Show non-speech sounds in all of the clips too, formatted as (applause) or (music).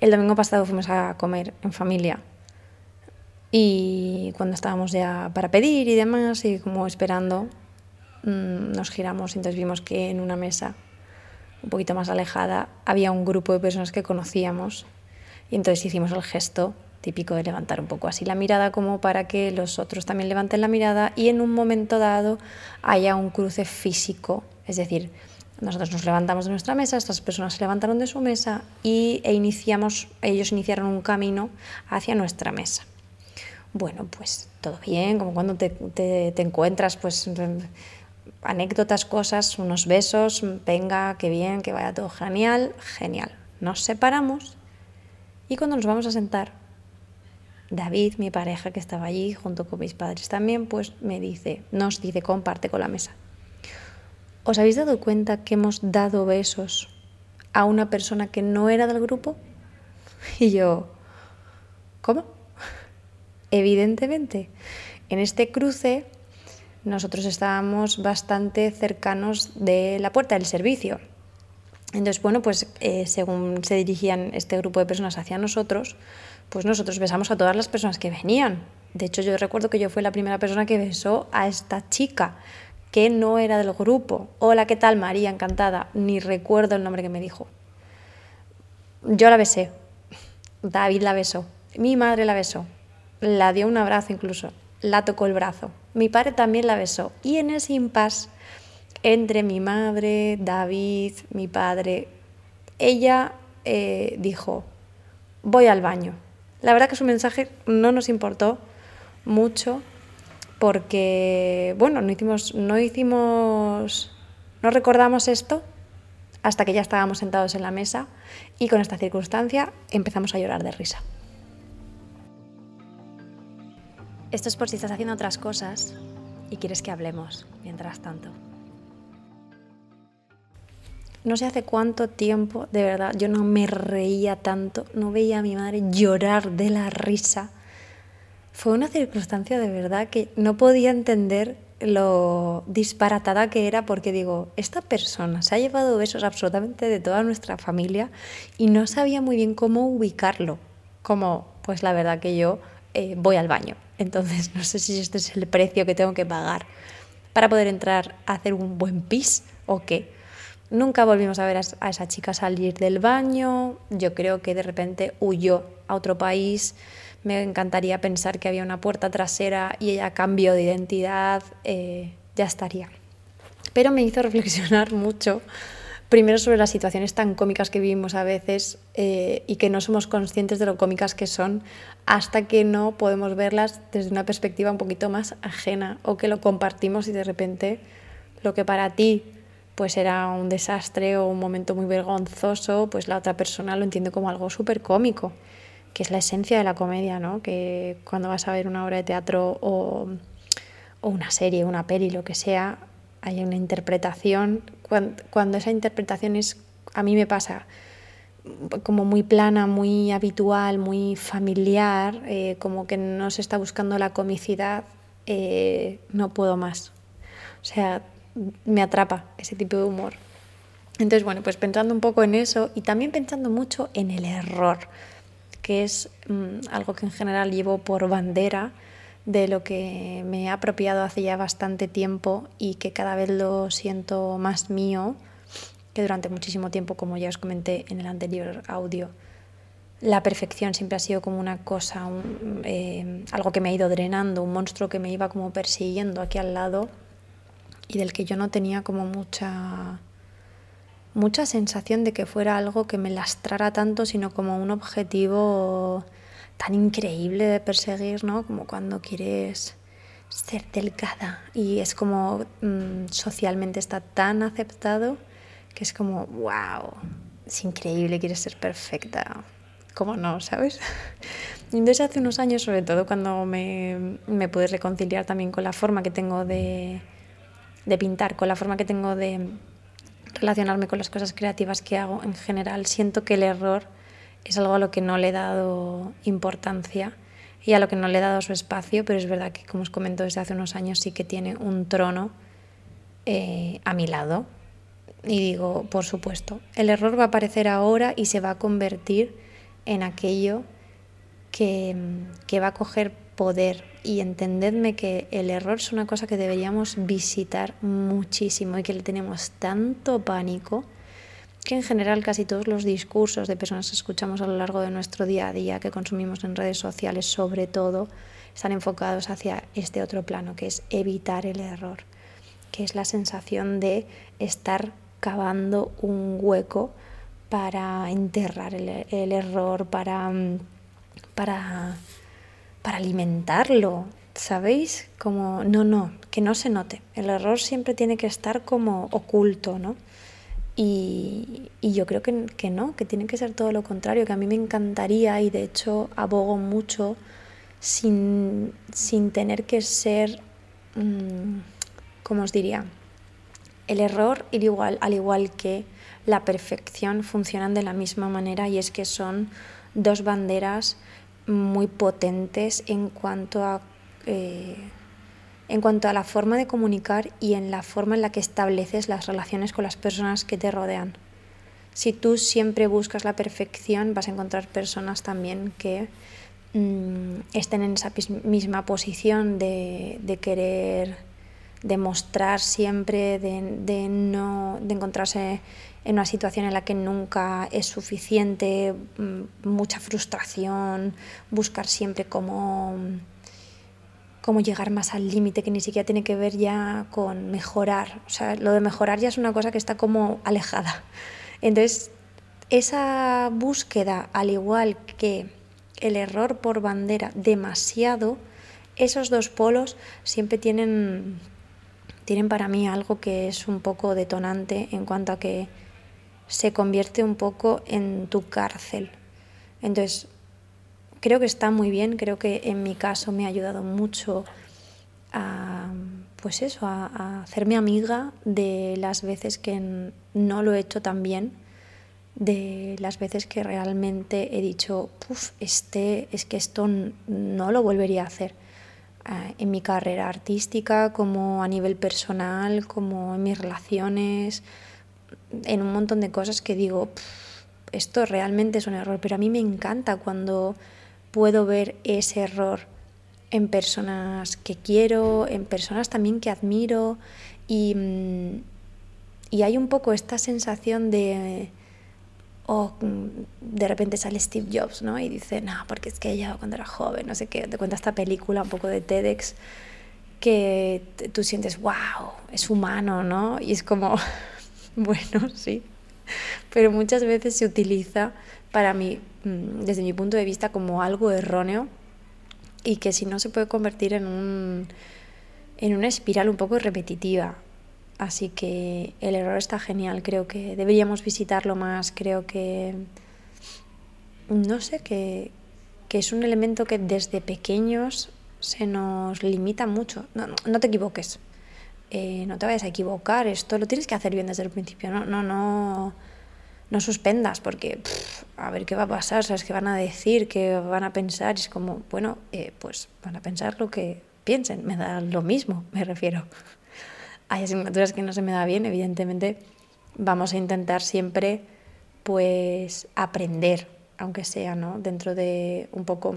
El domingo pasado fuimos a comer en familia. Y cuando estábamos ya para pedir y demás y como esperando, mm, nos giramos y entonces vimos que en una mesa un poquito más alejada había un grupo de personas que conocíamos. Y entonces hicimos el gesto típico de levantar un poco así la mirada como para que los otros también levanten la mirada y en un momento dado haya un cruce físico, es decir, nosotros nos levantamos de nuestra mesa, estas personas se levantaron de su mesa y, e iniciamos, ellos iniciaron un camino hacia nuestra mesa. Bueno, pues todo bien, como cuando te, te, encuentras, pues anécdotas, cosas, unos besos, venga, qué bien, que vaya todo genial, genial. Nos separamos y cuando nos vamos a sentar, David, mi pareja que estaba allí junto con mis padres también, pues me dice, nos dice, comparte con la mesa. ¿Os habéis dado cuenta que hemos dado besos a una persona que no era del grupo? (laughs) Y yo, ¿cómo? (laughs) Evidentemente, en este cruce nosotros estábamos bastante cercanos de la puerta del servicio. Entonces, bueno, pues eh, según se dirigían este grupo de personas hacia nosotros, pues nosotros besamos a todas las personas que venían. De hecho, yo recuerdo que yo fui la primera persona que besó a esta chica, que no era del grupo. Hola, ¿qué tal, María? Encantada. Ni recuerdo el nombre que me dijo. Yo la besé. David la besó. Mi madre la besó. La dio un abrazo incluso. La tocó el brazo. Mi padre también la besó. Y en ese impasse entre mi madre, David, mi padre, ella eh, dijo, voy al baño. La verdad que su mensaje no nos importó mucho porque, bueno, no hicimos, no hicimos, no recordamos esto hasta que ya estábamos sentados en la mesa y con esta circunstancia empezamos a llorar de risa. Esto es por si estás haciendo otras cosas y quieres que hablemos mientras tanto. No sé hace cuánto tiempo, de verdad, yo no me reía tanto, no veía a mi madre llorar de la risa. Fue una circunstancia de verdad que no podía entender lo disparatada que era porque digo, esta persona se ha llevado besos absolutamente de toda nuestra familia y no sabía muy bien cómo ubicarlo. Como, pues la verdad que yo eh, voy al baño. Entonces no sé si este es el precio que tengo que pagar para poder entrar a hacer un buen pis o qué. Nunca volvimos a ver a esa chica salir del baño, yo creo que de repente huyó a otro país, me encantaría pensar que había una puerta trasera y ella cambió de identidad, eh, ya estaría. Pero me hizo reflexionar mucho, primero sobre las situaciones tan cómicas que vivimos a veces eh, y que no somos conscientes de lo cómicas que son hasta que no podemos verlas desde una perspectiva un poquito más ajena o que lo compartimos y de repente lo que para ti pues era un desastre o un momento muy vergonzoso, pues la otra persona lo entiende como algo súper cómico, que es la esencia de la comedia, ¿no? Que cuando vas a ver una obra de teatro o, una serie, una peli, lo que sea, hay una interpretación, cuando, esa interpretación es, a mí me pasa, como muy plana, muy habitual, muy familiar, eh, como que no se está buscando la comicidad, eh, no puedo más. O sea, me atrapa ese tipo de humor. Entonces, bueno, pues pensando un poco en eso y también pensando mucho en el error, que es mm, algo que en general llevo por bandera de lo que me he apropiado hace ya bastante tiempo y que cada vez lo siento más mío, que durante muchísimo tiempo, como ya os comenté en el anterior audio, la perfección siempre ha sido como una cosa, eh, algo que me ha ido drenando, un monstruo que me iba como persiguiendo aquí al lado y del que yo no tenía como mucha mucha sensación de que fuera algo que me lastrara tanto, sino como un objetivo tan increíble de perseguir, ¿no? Como cuando quieres ser delgada y es como mm, socialmente está tan aceptado que es como, wow, es increíble, quieres ser perfecta. ¿Cómo no, sabes? (laughs) Entonces hace unos años, sobre todo cuando me, me pude reconciliar también con la forma que tengo de, de pintar, con la forma que tengo de relacionarme con las cosas creativas que hago en general, siento que el error es algo a lo que no le he dado importancia y a lo que no le he dado su espacio, pero es verdad que, como os comento desde hace unos años, sí que tiene un trono eh, a mi lado. Y digo, por supuesto, el error va a aparecer ahora y se va a convertir en aquello que, que va a coger poder. Y entendedme que el error es una cosa que deberíamos visitar muchísimo y que le tenemos tanto pánico que en general casi todos los discursos de personas que escuchamos a lo largo de nuestro día a día, que consumimos en redes sociales sobre todo, están enfocados hacia este otro plano, que es evitar el error, que es la sensación de estar cavando un hueco para enterrar el, el error, para, para, para alimentarlo, ¿sabéis? Como, no, no, que no se note. El error siempre tiene que estar como oculto, ¿no? Y, yo creo que, no, que tiene que ser todo lo contrario, que a mí me encantaría y de hecho abogo mucho sin, tener que ser, mm, ¿cómo os diría? El error, igual, al igual que la perfección, funcionan de la misma manera y es que son dos banderas muy potentes en cuanto a eh, en cuanto a la forma de comunicar y en la forma en la que estableces las relaciones con las personas que te rodean. Si tú siempre buscas la perfección, vas a encontrar personas también que mm, estén en esa misma posición de, querer demostrar siempre, de, no, de encontrarse en una situación en la que nunca es suficiente, mm, mucha frustración, buscar siempre cómo cómo llegar más al límite, que ni siquiera tiene que ver ya con mejorar. O sea, lo de mejorar ya es una cosa que está como alejada. Entonces, esa búsqueda, al igual que el error por bandera demasiado, esos dos polos siempre tienen, tienen para mí algo que es un poco detonante en cuanto a que se convierte un poco en tu cárcel. Entonces, creo que está muy bien, creo que en mi caso me ha ayudado mucho a, pues eso, a, hacerme amiga de las veces que no lo he hecho tan bien, de las veces que realmente he dicho, Puf, este, es que esto no lo volvería a hacer en mi carrera artística, como a nivel personal, como en mis relaciones, en un montón de cosas que digo, esto realmente es un error, pero a mí me encanta cuando puedo ver ese error en personas que quiero, en personas también que admiro y, mm, y hay un poco esta sensación de, o mm, de repente sale Steve Jobs, ¿no? Y dice, no, porque es que ella cuando era joven, no sé qué, te cuenta esta película un poco de TEDx, que tú sientes, wow, es humano, ¿no? Y es como, (laughs) bueno, sí, pero muchas veces se utiliza para mí, mm, desde mi punto de vista, como algo erróneo y que si no se puede convertir en, un, en una espiral un poco repetitiva. Así que el error está genial, creo que deberíamos visitarlo más, creo que, no sé, que, es un elemento que desde pequeños se nos limita mucho. No, no, te equivoques, eh, no te vayas a equivocar, esto lo tienes que hacer bien desde el principio, no, no, no no suspendas porque a ver qué va a pasar, ¿sabes qué van a decir? ¿Qué van a pensar? es como, bueno, eh, pues van a pensar lo que piensen, me da lo mismo, me refiero. Hay asignaturas que no se me da bien, evidentemente vamos a intentar siempre pues aprender, aunque sea, ¿no? Dentro de un poco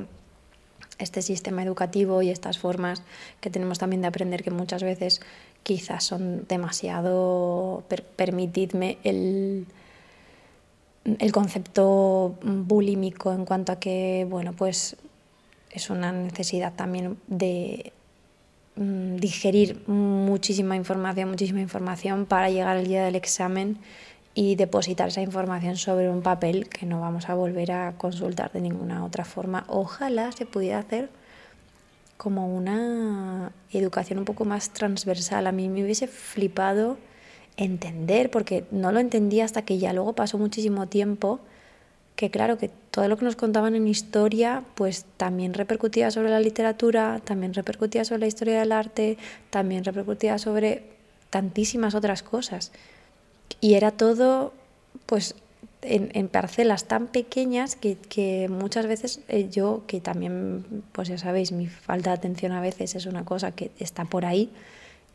este sistema educativo y estas formas que tenemos también de aprender que muchas veces quizás son demasiado, permitidme el el concepto bulímico en cuanto a que, bueno, pues es una necesidad también de mm, digerir muchísima información, muchísima información para llegar al día del examen y depositar esa información sobre un papel que no vamos a volver a consultar de ninguna otra forma. Ojalá se pudiera hacer como una educación un poco más transversal. A mí me hubiese flipado entender, porque no lo entendía hasta que ya luego pasó muchísimo tiempo, que claro, que todo lo que nos contaban en historia, pues también repercutía sobre la literatura, también repercutía sobre la historia del arte, también repercutía sobre tantísimas otras cosas. Y era todo, pues, en, parcelas tan pequeñas que, muchas veces eh, yo, que también, pues ya sabéis, mi falta de atención a veces es una cosa que está por ahí,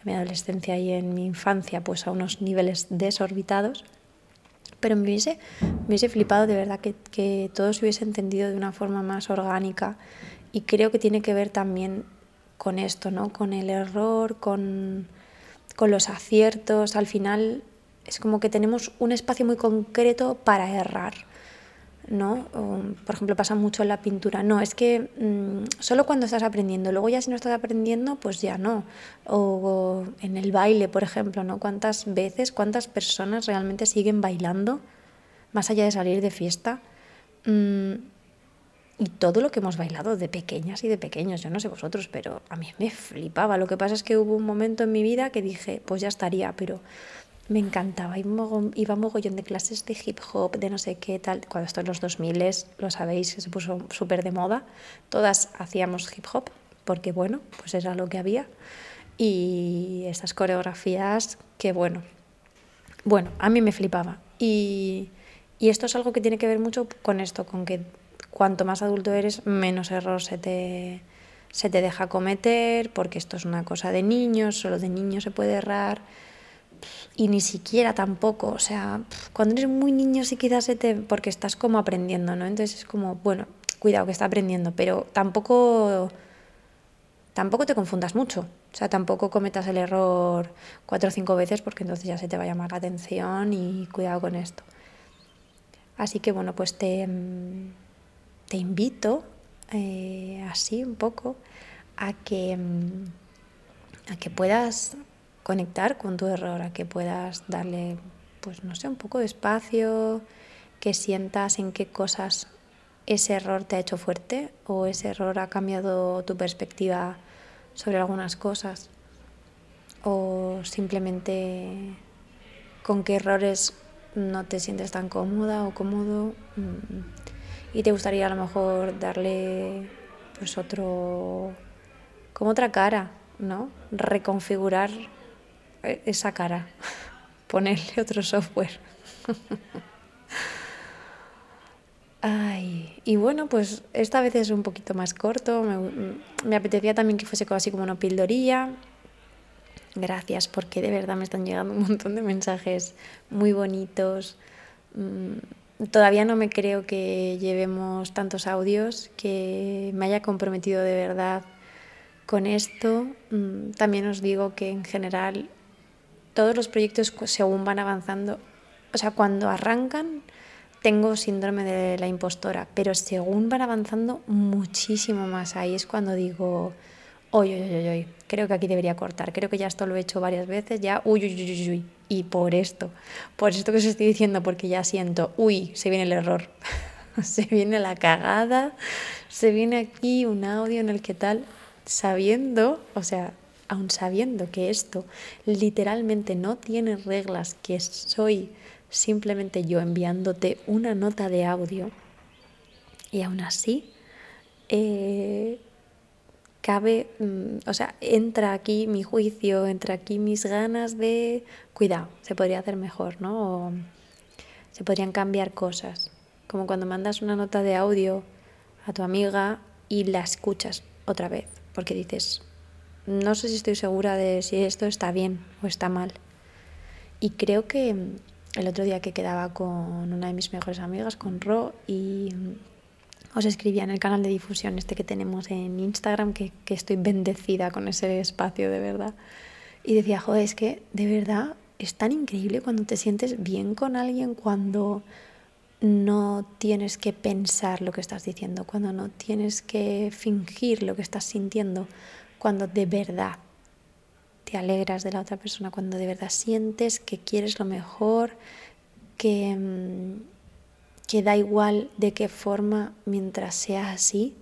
mi adolescencia y en mi infancia pues a unos niveles desorbitados, Pero me hubiese, me hubiese flipado de verdad que, que todo se hubiese entendido de una forma más orgánica y creo que tiene que ver también con esto, ¿no? Con el error, con, con los aciertos. Al final es como que tenemos un espacio muy concreto para errar. ¿No? por ejemplo, pasa mucho en la pintura. No, es que mm, solo cuando estás aprendiendo, luego ya si no estás aprendiendo, pues ya no. O, en el baile, por ejemplo, ¿no? ¿Cuántas veces, cuántas personas realmente siguen bailando más allá de salir de fiesta? Mm, y todo lo que hemos bailado de pequeñas y de pequeños, yo no sé vosotros, pero a mí me flipaba. Lo que pasa es que hubo un momento en mi vida que dije, pues ya estaría, pero me encantaba. Iba mogollón de clases de hip hop, de no sé qué tal. Cuando esto en los 2000 lo sabéis, que se puso súper de moda. Todas hacíamos hip hop, porque bueno, pues era lo que había. Y estas coreografías, que bueno, bueno, a mí me flipaba. Y, esto es algo que tiene que ver mucho con esto, con que cuanto más adulto eres, menos error se te, se te deja cometer, porque esto es una cosa de niños, solo de niños se puede errar y ni siquiera tampoco, o sea, cuando eres muy niño sí quizás se te, porque estás como aprendiendo, ¿no? Entonces es como, bueno, cuidado que está aprendiendo, pero tampoco, tampoco te confundas mucho, o sea, tampoco cometas el error cuatro o cinco veces porque entonces ya se te va a llamar la atención y cuidado con esto. Así que bueno, pues te, te invito eh, así un poco a que, a que puedas conectar con tu error, a que puedas darle, pues no sé, un poco de espacio, que sientas en qué cosas ese error te ha hecho fuerte o ese error ha cambiado tu perspectiva sobre algunas cosas o simplemente con qué errores no te sientes tan cómoda o cómodo mm, y te gustaría a lo mejor darle pues otro como otra cara, ¿no? Reconfigurar esa cara, (laughs) ponerle otro software. (laughs) Ay, y bueno, pues esta vez es un poquito más corto. Me, me, apetecía también que fuese así como una pildorilla. Gracias, porque de verdad me están llegando un montón de mensajes muy bonitos. Mm, todavía no me creo que llevemos tantos audios, que me haya comprometido de verdad con esto. Mm, también os digo que en general todos los proyectos según van avanzando, o sea, cuando arrancan tengo síndrome de la impostora, pero según van avanzando muchísimo más, ahí es cuando digo, uy, uy, uy, uy, creo que aquí debería cortar, creo que ya esto lo he hecho varias veces, ya, uy, uy, uy, uy, y por esto, por esto que os estoy diciendo, porque ya siento, uy, se viene el error, (laughs) se viene la cagada, se viene aquí un audio en el que tal, sabiendo, o sea, aun sabiendo que esto literalmente no tiene reglas, que soy simplemente yo enviándote una nota de audio, y aún así eh, cabe, mm, o sea, entra aquí mi juicio, entra aquí mis ganas de, cuidado, se podría hacer mejor, ¿no? O se podrían cambiar cosas, como cuando mandas una nota de audio a tu amiga y la escuchas otra vez, porque dices, no sé si estoy segura de si esto está bien o está mal. Y creo que el otro día que quedaba con una de mis mejores amigas, con Ro, y os escribía en el canal de difusión este que tenemos en Instagram, que, que estoy bendecida con ese espacio de verdad. Y decía, joder, es que de verdad es tan increíble cuando te sientes bien con alguien, cuando no tienes que pensar lo que estás diciendo, cuando no tienes que fingir lo que estás sintiendo, cuando de verdad te alegras de la otra persona, cuando de verdad sientes que quieres lo mejor, que, mm, que da igual de qué forma mientras sea así.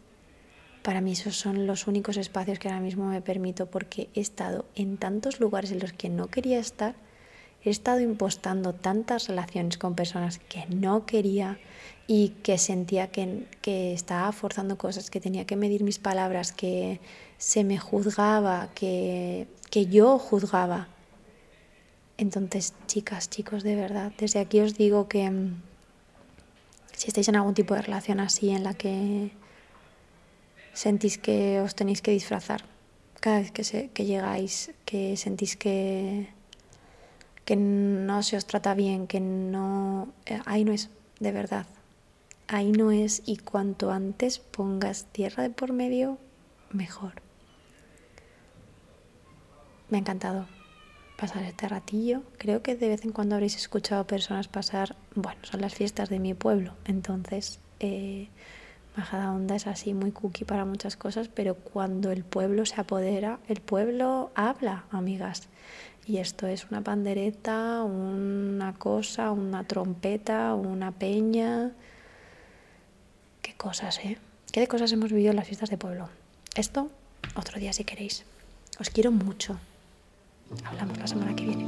Para mí esos son los únicos espacios que ahora mismo me permito porque he estado en tantos lugares en los que no quería estar, he estado impostando tantas relaciones con personas que no quería y que sentía que, que estaba forzando cosas, que tenía que medir mis palabras, que se me juzgaba, que, que yo juzgaba. Entonces, chicas, chicos, de verdad, desde aquí os digo que mm, si estáis en algún tipo de relación así en la que sentís que os tenéis que disfrazar cada vez que, se, que llegáis, que sentís que, que no se os trata bien, que no... Eh, ahí no es, de verdad. Ahí no es y cuanto antes pongas tierra de por medio, mejor. Me ha encantado pasar este ratillo. Creo que de vez en cuando habréis escuchado personas pasar, bueno, son las fiestas de mi pueblo, entonces eh, Majadahonda es así muy cookie para muchas cosas, pero cuando el pueblo se apodera, el pueblo habla, amigas. Y esto es una pandereta, una cosa, una trompeta, una peña. Qué cosas, ¿eh? ¿Qué de cosas hemos vivido en las fiestas de pueblo? Esto, otro día si queréis. Os quiero mucho. Hablamos la semana que viene.